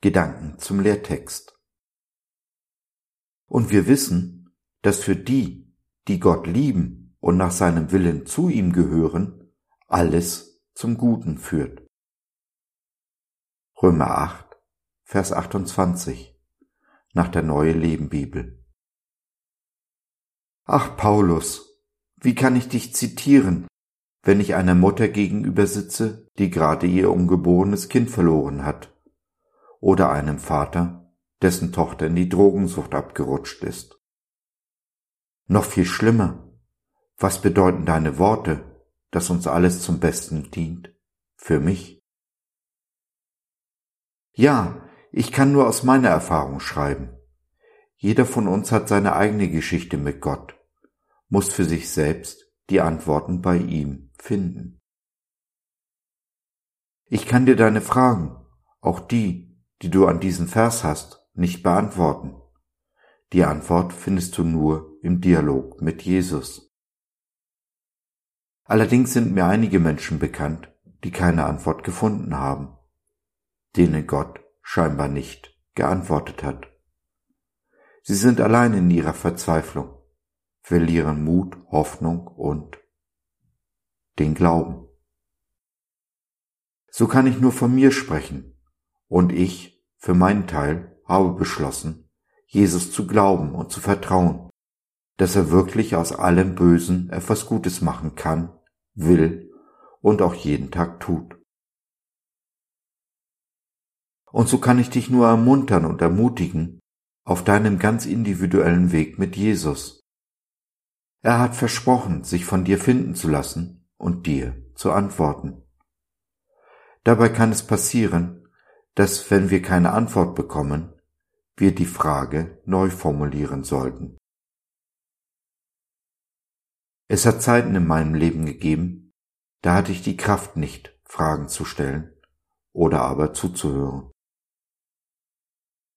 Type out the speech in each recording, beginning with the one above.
Gedanken zum Lehrtext. Und wir wissen, dass für die, die Gott lieben und nach seinem Willen zu ihm gehören, alles zum Guten führt. Römer 8, Vers 28 nach der Neue Leben Bibel. Ach Paulus, wie kann ich dich zitieren, wenn ich einer Mutter gegenüber sitze, die gerade ihr ungeborenes Kind verloren hat, oder einem Vater, dessen Tochter in die Drogensucht abgerutscht ist. Noch viel schlimmer, was bedeuten deine Worte, dass uns alles zum Besten dient, für mich? Ja, ich kann nur aus meiner Erfahrung schreiben. Jeder von uns hat seine eigene Geschichte mit Gott, muss für sich selbst die Antworten bei ihm finden. Ich kann dir deine Fragen, auch die, die du an diesen Vers hast, nicht beantworten. Die Antwort findest du nur im Dialog mit Jesus. Allerdings sind mir einige Menschen bekannt, die keine Antwort gefunden haben, denen Gott scheinbar nicht geantwortet hat. Sie sind allein in ihrer Verzweiflung, verlieren Mut, Hoffnung und den Glauben. So kann ich nur von mir sprechen, und ich, für meinen Teil, habe beschlossen, Jesus zu glauben und zu vertrauen, dass er wirklich aus allem Bösen etwas Gutes machen kann, will und auch jeden Tag tut. Und so kann ich dich nur ermuntern und ermutigen, auf deinem ganz individuellen Weg mit Jesus. Er hat versprochen, sich von dir finden zu lassen und dir zu antworten. Dabei kann es passieren, dass wenn wir keine Antwort bekommen, wir die Frage neu formulieren sollten. Es hat Zeiten in meinem Leben gegeben, da hatte ich die Kraft nicht, Fragen zu stellen oder aber zuzuhören.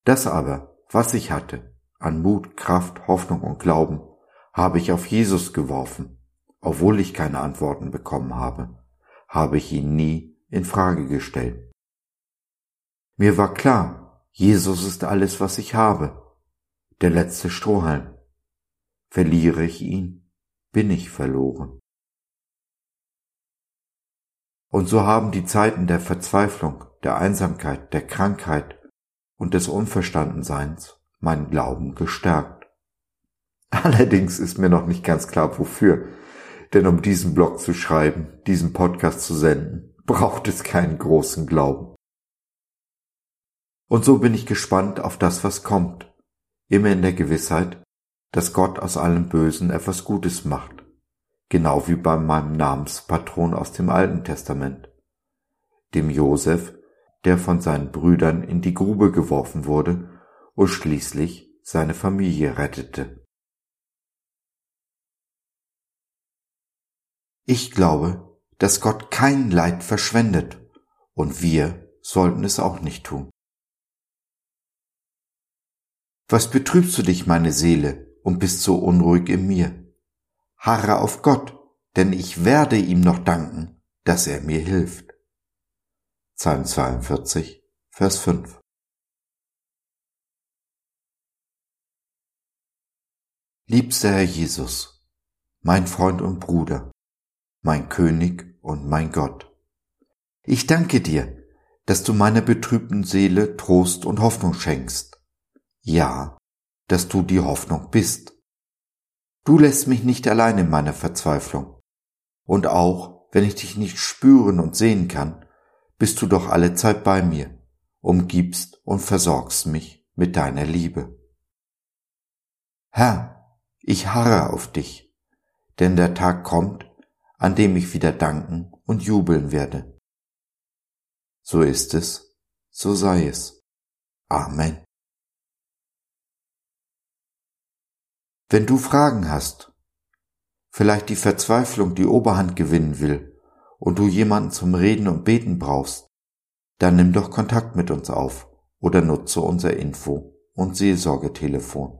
Das aber, was ich hatte, an Mut, Kraft, Hoffnung und Glauben, habe ich auf Jesus geworfen. Obwohl ich keine Antworten bekommen habe, habe ich ihn nie in Frage gestellt. Mir war klar, Jesus ist alles, was ich habe, der letzte Strohhalm. Verliere ich ihn, bin ich verloren. Und so haben die Zeiten der Verzweiflung, der Einsamkeit, der Krankheit, und des Unverstandenseins meinen Glauben gestärkt. Allerdings ist mir noch nicht ganz klar wofür, denn um diesen Blog zu schreiben, diesen Podcast zu senden, braucht es keinen großen Glauben. Und so bin ich gespannt auf das, was kommt, immer in der Gewissheit, dass Gott aus allem Bösen etwas Gutes macht, genau wie bei meinem Namenspatron aus dem Alten Testament, dem Josef, der von seinen Brüdern in die Grube geworfen wurde und schließlich seine Familie rettete. Ich glaube, dass Gott kein Leid verschwendet, und wir sollten es auch nicht tun. Was betrübst du dich, meine Seele, und bist so unruhig in mir? Harre auf Gott, denn ich werde ihm noch danken, dass er mir hilft. Psalm 42, Vers 5. Liebster Herr Jesus, mein Freund und Bruder, mein König und mein Gott, ich danke dir, dass du meiner betrübten Seele Trost und Hoffnung schenkst. Ja, dass du die Hoffnung bist. Du lässt mich nicht allein in meiner Verzweiflung. Und auch, wenn ich dich nicht spüren und sehen kann, bist du doch alle Zeit bei mir, umgibst und versorgst mich mit deiner Liebe. Herr, ich harre auf dich, denn der Tag kommt, an dem ich wieder danken und jubeln werde. So ist es, so sei es. Amen. Wenn du Fragen hast, vielleicht die Verzweiflung die Oberhand gewinnen will und du jemanden zum Reden und Beten brauchst, dann nimm doch Kontakt mit uns auf oder nutze unser Info- und Seelsorgetelefon